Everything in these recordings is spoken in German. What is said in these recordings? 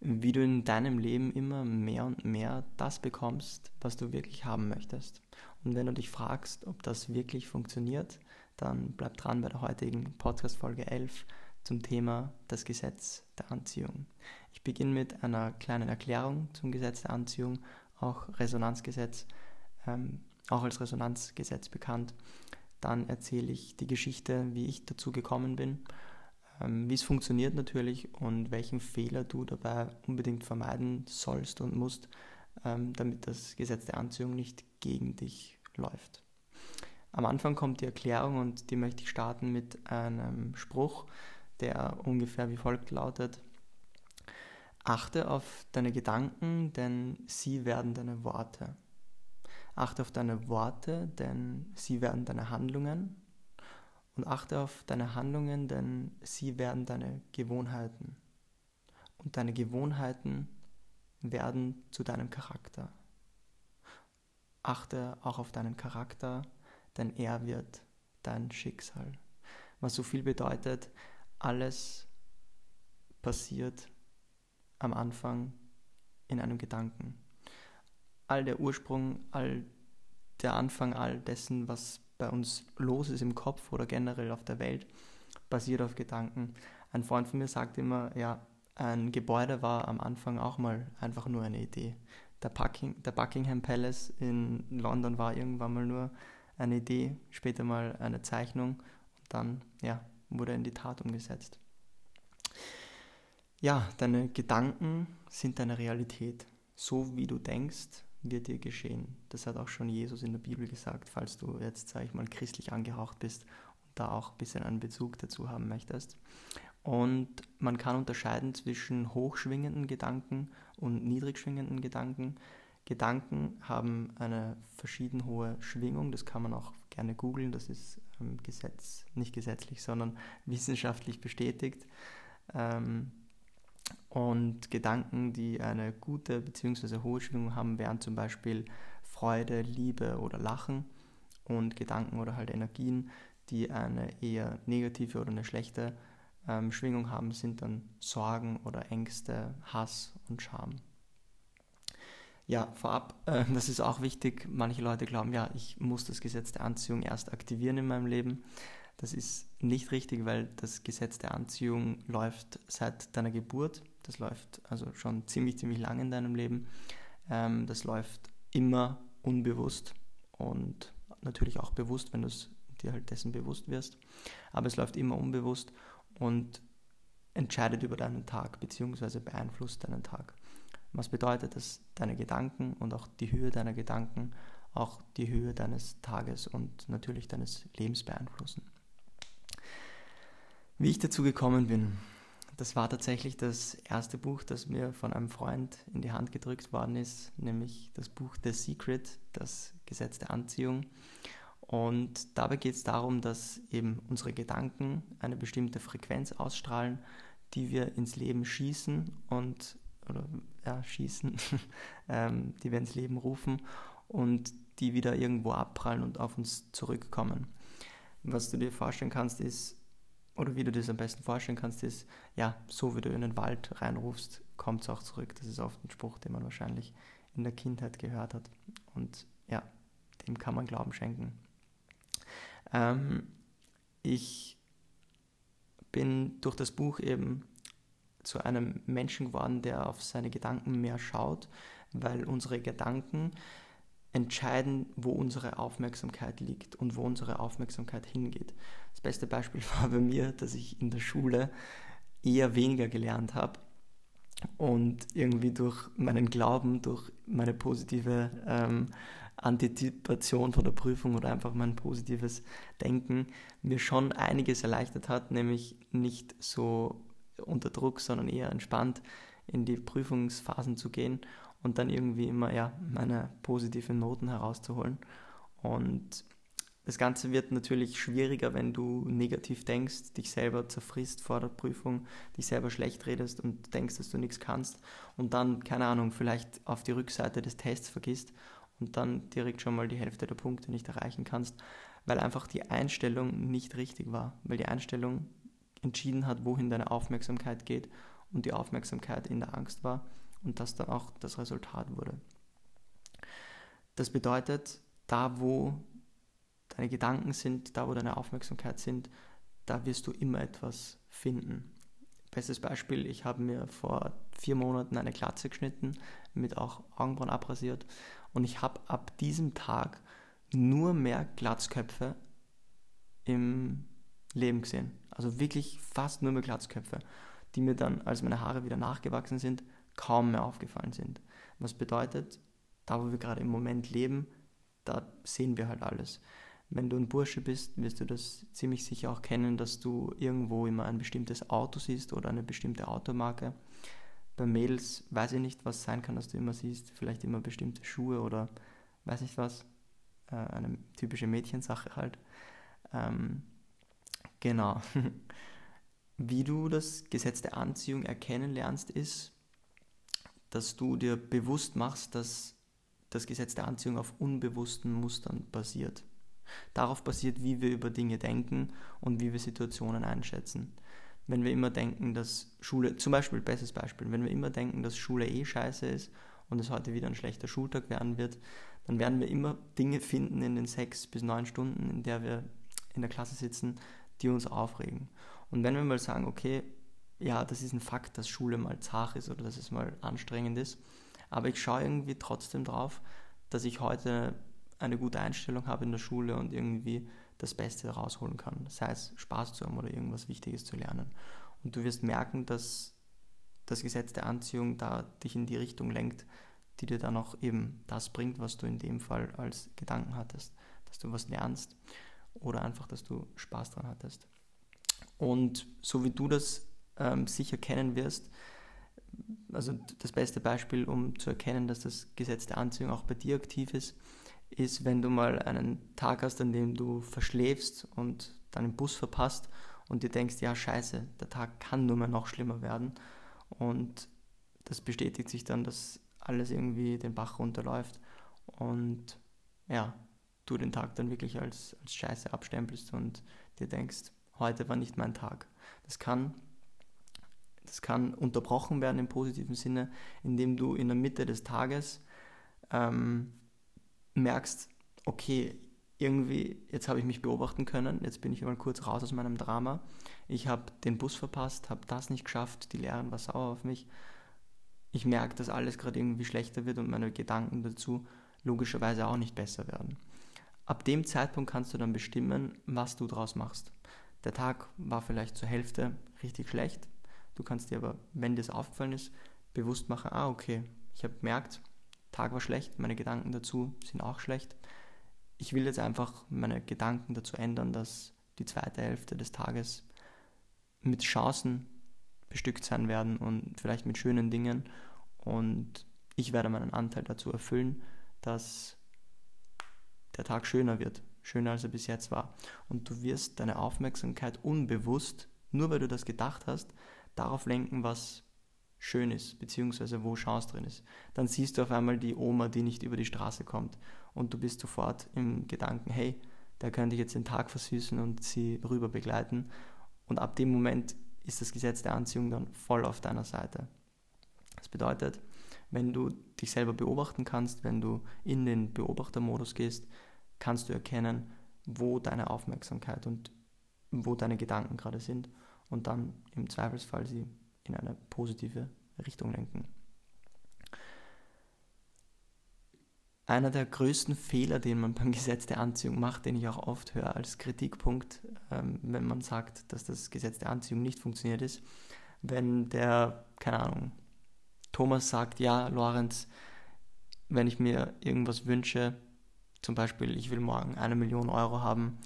wie du in deinem Leben immer mehr und mehr das bekommst, was du wirklich haben möchtest. Und wenn du dich fragst, ob das wirklich funktioniert, dann bleib dran bei der heutigen Podcast-Folge 11 zum Thema das Gesetz der Anziehung. Ich beginne mit einer kleinen Erklärung zum Gesetz der Anziehung, auch Resonanzgesetz, ähm, auch als Resonanzgesetz bekannt. Dann erzähle ich die Geschichte, wie ich dazu gekommen bin wie es funktioniert natürlich und welchen Fehler du dabei unbedingt vermeiden sollst und musst, ähm, damit das Gesetz der Anziehung nicht gegen dich läuft. Am Anfang kommt die Erklärung und die möchte ich starten mit einem Spruch, der ungefähr wie folgt lautet. Achte auf deine Gedanken, denn sie werden deine Worte. Achte auf deine Worte, denn sie werden deine Handlungen und achte auf deine Handlungen, denn sie werden deine Gewohnheiten. Und deine Gewohnheiten werden zu deinem Charakter. Achte auch auf deinen Charakter, denn er wird dein Schicksal. Was so viel bedeutet, alles passiert am Anfang in einem Gedanken. All der Ursprung, all der Anfang all dessen, was bei uns los ist im Kopf oder generell auf der Welt, basiert auf Gedanken. Ein Freund von mir sagt immer, ja, ein Gebäude war am Anfang auch mal einfach nur eine Idee. Der, Bucking, der Buckingham Palace in London war irgendwann mal nur eine Idee, später mal eine Zeichnung und dann ja, wurde in die Tat umgesetzt. Ja, deine Gedanken sind deine Realität. So wie du denkst, wird dir geschehen. Das hat auch schon Jesus in der Bibel gesagt, falls du jetzt, sage ich mal, christlich angehaucht bist und da auch ein bisschen einen Bezug dazu haben möchtest. Und man kann unterscheiden zwischen hochschwingenden Gedanken und niedrigschwingenden Gedanken. Gedanken haben eine verschieden hohe Schwingung, das kann man auch gerne googeln, das ist ähm, Gesetz, nicht gesetzlich, sondern wissenschaftlich bestätigt. Ähm, und Gedanken, die eine gute bzw. hohe Schwingung haben, wären zum Beispiel Freude, Liebe oder Lachen. Und Gedanken oder halt Energien, die eine eher negative oder eine schlechte ähm, Schwingung haben, sind dann Sorgen oder Ängste, Hass und Scham. Ja, vorab, äh, das ist auch wichtig. Manche Leute glauben, ja, ich muss das Gesetz der Anziehung erst aktivieren in meinem Leben. Das ist nicht richtig, weil das Gesetz der Anziehung läuft seit deiner Geburt. Das läuft also schon ziemlich, ziemlich lang in deinem Leben. Ähm, das läuft immer unbewusst und natürlich auch bewusst, wenn du dir halt dessen bewusst wirst. Aber es läuft immer unbewusst und entscheidet über deinen Tag bzw. beeinflusst deinen Tag. Was bedeutet, dass deine Gedanken und auch die Höhe deiner Gedanken auch die Höhe deines Tages und natürlich deines Lebens beeinflussen. Wie ich dazu gekommen bin, das war tatsächlich das erste Buch, das mir von einem Freund in die Hand gedrückt worden ist, nämlich das Buch The Secret, das Gesetz der Anziehung. Und dabei geht es darum, dass eben unsere Gedanken eine bestimmte Frequenz ausstrahlen, die wir ins Leben schießen und oder ja, schießen, ähm, die wir ins Leben rufen und die wieder irgendwo abprallen und auf uns zurückkommen. Was du dir vorstellen kannst, ist, oder wie du das am besten vorstellen kannst, ist, ja, so wie du in den Wald reinrufst, kommt es auch zurück. Das ist oft ein Spruch, den man wahrscheinlich in der Kindheit gehört hat. Und ja, dem kann man Glauben schenken. Ähm, ich bin durch das Buch eben zu einem Menschen geworden, der auf seine Gedanken mehr schaut, weil unsere Gedanken entscheiden, wo unsere Aufmerksamkeit liegt und wo unsere Aufmerksamkeit hingeht. Das beste Beispiel war bei mir, dass ich in der Schule eher weniger gelernt habe und irgendwie durch meinen Glauben, durch meine positive ähm, Antizipation von der Prüfung oder einfach mein positives Denken mir schon einiges erleichtert hat, nämlich nicht so unter Druck, sondern eher entspannt in die Prüfungsphasen zu gehen und dann irgendwie immer ja, meine positiven Noten herauszuholen. Und das Ganze wird natürlich schwieriger, wenn du negativ denkst, dich selber zerfrisst vor der Prüfung, dich selber schlecht redest und denkst, dass du nichts kannst und dann, keine Ahnung, vielleicht auf die Rückseite des Tests vergisst und dann direkt schon mal die Hälfte der Punkte nicht erreichen kannst, weil einfach die Einstellung nicht richtig war, weil die Einstellung entschieden hat, wohin deine Aufmerksamkeit geht und die Aufmerksamkeit in der Angst war und das dann auch das Resultat wurde. Das bedeutet, da wo deine Gedanken sind, da wo deine Aufmerksamkeit sind, da wirst du immer etwas finden. Bestes Beispiel, ich habe mir vor vier Monaten eine Glatze geschnitten, mit auch Augenbrauen abrasiert und ich habe ab diesem Tag nur mehr Glatzköpfe im Leben gesehen. Also wirklich fast nur mehr Glatzköpfe, die mir dann, als meine Haare wieder nachgewachsen sind, kaum mehr aufgefallen sind. Was bedeutet, da wo wir gerade im Moment leben, da sehen wir halt alles. Wenn du ein Bursche bist, wirst du das ziemlich sicher auch kennen, dass du irgendwo immer ein bestimmtes Auto siehst oder eine bestimmte Automarke. Bei Mädels weiß ich nicht, was sein kann, dass du immer siehst. Vielleicht immer bestimmte Schuhe oder weiß nicht was. Äh, eine typische Mädchensache halt. Ähm, genau. Wie du das Gesetz der Anziehung erkennen lernst, ist, dass du dir bewusst machst, dass das Gesetz der Anziehung auf unbewussten Mustern basiert. Darauf basiert, wie wir über Dinge denken und wie wir Situationen einschätzen. Wenn wir immer denken, dass Schule, zum Beispiel, bestes Beispiel, wenn wir immer denken, dass Schule eh scheiße ist und es heute wieder ein schlechter Schultag werden wird, dann werden wir immer Dinge finden in den sechs bis neun Stunden, in der wir in der Klasse sitzen, die uns aufregen. Und wenn wir mal sagen, okay, ja, das ist ein Fakt, dass Schule mal zart ist oder dass es mal anstrengend ist, aber ich schaue irgendwie trotzdem drauf, dass ich heute eine gute Einstellung habe in der Schule und irgendwie das Beste rausholen kann. Sei es Spaß zu haben oder irgendwas Wichtiges zu lernen. Und du wirst merken, dass das Gesetz der Anziehung da dich in die Richtung lenkt, die dir dann auch eben das bringt, was du in dem Fall als Gedanken hattest. Dass du was lernst oder einfach, dass du Spaß dran hattest. Und so wie du das ähm, sicher kennen wirst, also das beste Beispiel, um zu erkennen, dass das Gesetz der Anziehung auch bei dir aktiv ist, ist, wenn du mal einen Tag hast, an dem du verschläfst und deinen Bus verpasst und dir denkst, ja scheiße, der Tag kann nur mehr noch schlimmer werden und das bestätigt sich dann, dass alles irgendwie den Bach runterläuft und ja, du den Tag dann wirklich als, als scheiße abstempelst und dir denkst, heute war nicht mein Tag. Das kann, das kann unterbrochen werden im positiven Sinne, indem du in der Mitte des Tages ähm, merkst, okay, irgendwie, jetzt habe ich mich beobachten können, jetzt bin ich mal kurz raus aus meinem Drama. Ich habe den Bus verpasst, habe das nicht geschafft, die Lehrerin war sauer auf mich. Ich merke, dass alles gerade irgendwie schlechter wird und meine Gedanken dazu logischerweise auch nicht besser werden. Ab dem Zeitpunkt kannst du dann bestimmen, was du draus machst. Der Tag war vielleicht zur Hälfte richtig schlecht. Du kannst dir aber, wenn dir das aufgefallen ist, bewusst machen, ah okay, ich habe gemerkt, Tag war schlecht, meine Gedanken dazu sind auch schlecht. Ich will jetzt einfach meine Gedanken dazu ändern, dass die zweite Hälfte des Tages mit Chancen bestückt sein werden und vielleicht mit schönen Dingen. Und ich werde meinen Anteil dazu erfüllen, dass der Tag schöner wird, schöner als er bis jetzt war. Und du wirst deine Aufmerksamkeit unbewusst, nur weil du das gedacht hast, darauf lenken, was schön ist, beziehungsweise wo Chance drin ist. Dann siehst du auf einmal die Oma, die nicht über die Straße kommt und du bist sofort im Gedanken, hey, der könnte jetzt den Tag versüßen und sie rüber begleiten. Und ab dem Moment ist das Gesetz der Anziehung dann voll auf deiner Seite. Das bedeutet, wenn du dich selber beobachten kannst, wenn du in den Beobachtermodus gehst, kannst du erkennen, wo deine Aufmerksamkeit und wo deine Gedanken gerade sind und dann im Zweifelsfall sie in eine positive Richtung lenken. Einer der größten Fehler, den man beim Gesetz der Anziehung macht, den ich auch oft höre als Kritikpunkt, ähm, wenn man sagt, dass das Gesetz der Anziehung nicht funktioniert ist, wenn der, keine Ahnung, Thomas sagt, ja, Lorenz, wenn ich mir irgendwas wünsche, zum Beispiel, ich will morgen eine Million Euro haben,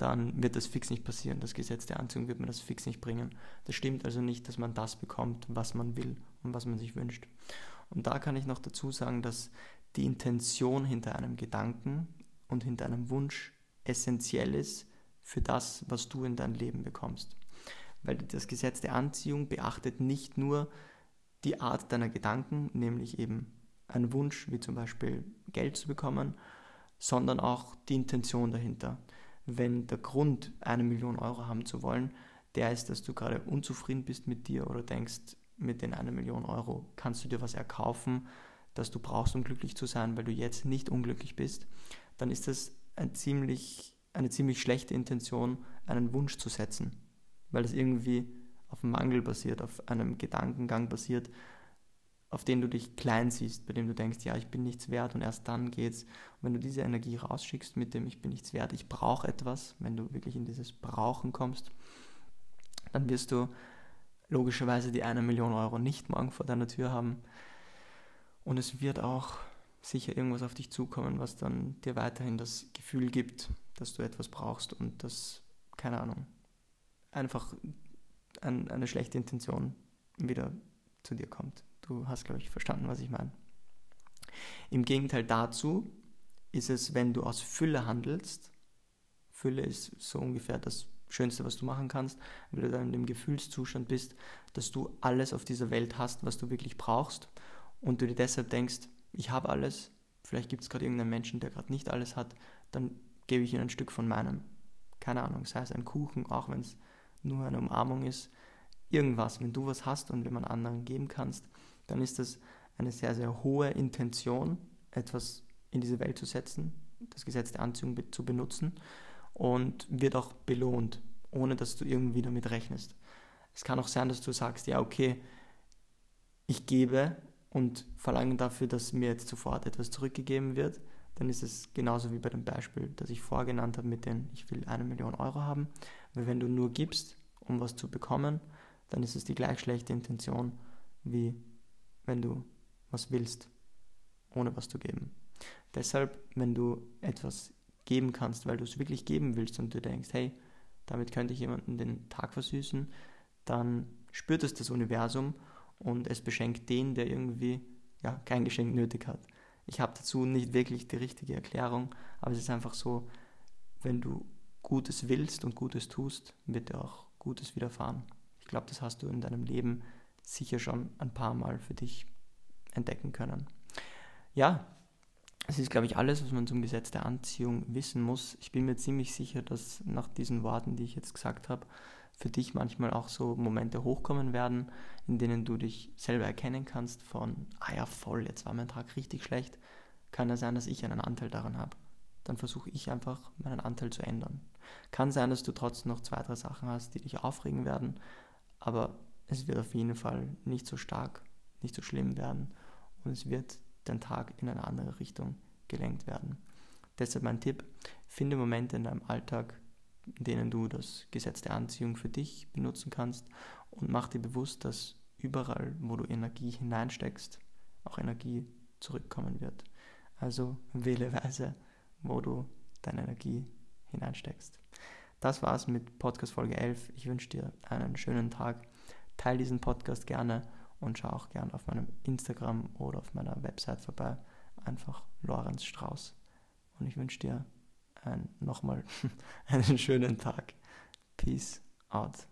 dann wird das fix nicht passieren. Das Gesetz der Anziehung wird mir das fix nicht bringen. Das stimmt also nicht, dass man das bekommt, was man will und was man sich wünscht. Und da kann ich noch dazu sagen, dass die Intention hinter einem Gedanken und hinter einem Wunsch essentiell ist für das, was du in dein Leben bekommst. Weil das Gesetz der Anziehung beachtet nicht nur die Art deiner Gedanken, nämlich eben einen Wunsch, wie zum Beispiel Geld zu bekommen, sondern auch die Intention dahinter wenn der Grund, eine Million Euro haben zu wollen, der ist, dass du gerade unzufrieden bist mit dir oder denkst, mit den einer Million Euro kannst du dir was erkaufen, das du brauchst, um glücklich zu sein, weil du jetzt nicht unglücklich bist, dann ist das ein ziemlich, eine ziemlich schlechte Intention, einen Wunsch zu setzen, weil das irgendwie auf einem Mangel basiert, auf einem Gedankengang basiert, auf den du dich klein siehst, bei dem du denkst, ja, ich bin nichts wert und erst dann geht's. Und wenn du diese Energie rausschickst mit dem, ich bin nichts wert, ich brauche etwas, wenn du wirklich in dieses Brauchen kommst, dann wirst du logischerweise die eine Million Euro nicht morgen vor deiner Tür haben. Und es wird auch sicher irgendwas auf dich zukommen, was dann dir weiterhin das Gefühl gibt, dass du etwas brauchst und dass, keine Ahnung, einfach ein, eine schlechte Intention wieder zu dir kommt. Du hast, glaube ich, verstanden, was ich meine. Im Gegenteil dazu ist es, wenn du aus Fülle handelst, Fülle ist so ungefähr das Schönste, was du machen kannst, wenn du dann in dem Gefühlszustand bist, dass du alles auf dieser Welt hast, was du wirklich brauchst und du dir deshalb denkst, ich habe alles, vielleicht gibt es gerade irgendeinen Menschen, der gerade nicht alles hat, dann gebe ich ihm ein Stück von meinem. Keine Ahnung, sei es ein Kuchen, auch wenn es nur eine Umarmung ist, irgendwas, wenn du was hast und wenn man anderen geben kannst, dann ist das eine sehr, sehr hohe Intention, etwas in diese Welt zu setzen, das Gesetz der Anziehung zu benutzen und wird auch belohnt, ohne dass du irgendwie damit rechnest. Es kann auch sein, dass du sagst, ja, okay, ich gebe und verlange dafür, dass mir jetzt sofort etwas zurückgegeben wird. Dann ist es genauso wie bei dem Beispiel, das ich vorgenannt habe, mit dem ich will eine Million Euro haben. Weil wenn du nur gibst, um was zu bekommen, dann ist es die gleich schlechte Intention, wie wenn du was willst, ohne was zu geben. Deshalb, wenn du etwas geben kannst, weil du es wirklich geben willst und du denkst, hey, damit könnte ich jemanden den Tag versüßen, dann spürt es das Universum und es beschenkt den, der irgendwie ja, kein Geschenk nötig hat. Ich habe dazu nicht wirklich die richtige Erklärung, aber es ist einfach so, wenn du Gutes willst und Gutes tust, wird dir auch Gutes widerfahren. Ich glaube, das hast du in deinem Leben sicher schon ein paar Mal für dich entdecken können. Ja, das ist, glaube ich, alles, was man zum Gesetz der Anziehung wissen muss. Ich bin mir ziemlich sicher, dass nach diesen Worten, die ich jetzt gesagt habe, für dich manchmal auch so Momente hochkommen werden, in denen du dich selber erkennen kannst von, ah ja, voll, jetzt war mein Tag richtig schlecht. Kann ja sein, dass ich einen Anteil daran habe. Dann versuche ich einfach, meinen Anteil zu ändern. Kann sein, dass du trotzdem noch zwei, drei Sachen hast, die dich aufregen werden, aber es wird auf jeden Fall nicht so stark, nicht so schlimm werden und es wird dein Tag in eine andere Richtung gelenkt werden. Deshalb mein Tipp, finde Momente in deinem Alltag, in denen du das Gesetz der Anziehung für dich benutzen kannst und mach dir bewusst, dass überall, wo du Energie hineinsteckst, auch Energie zurückkommen wird. Also wähle weise, wo du deine Energie hineinsteckst. Das war's mit Podcast Folge 11. Ich wünsche dir einen schönen Tag. Teil diesen Podcast gerne und schau auch gerne auf meinem Instagram oder auf meiner Website vorbei. Einfach Lorenz Strauß. Und ich wünsche dir ein, nochmal einen schönen Tag. Peace out.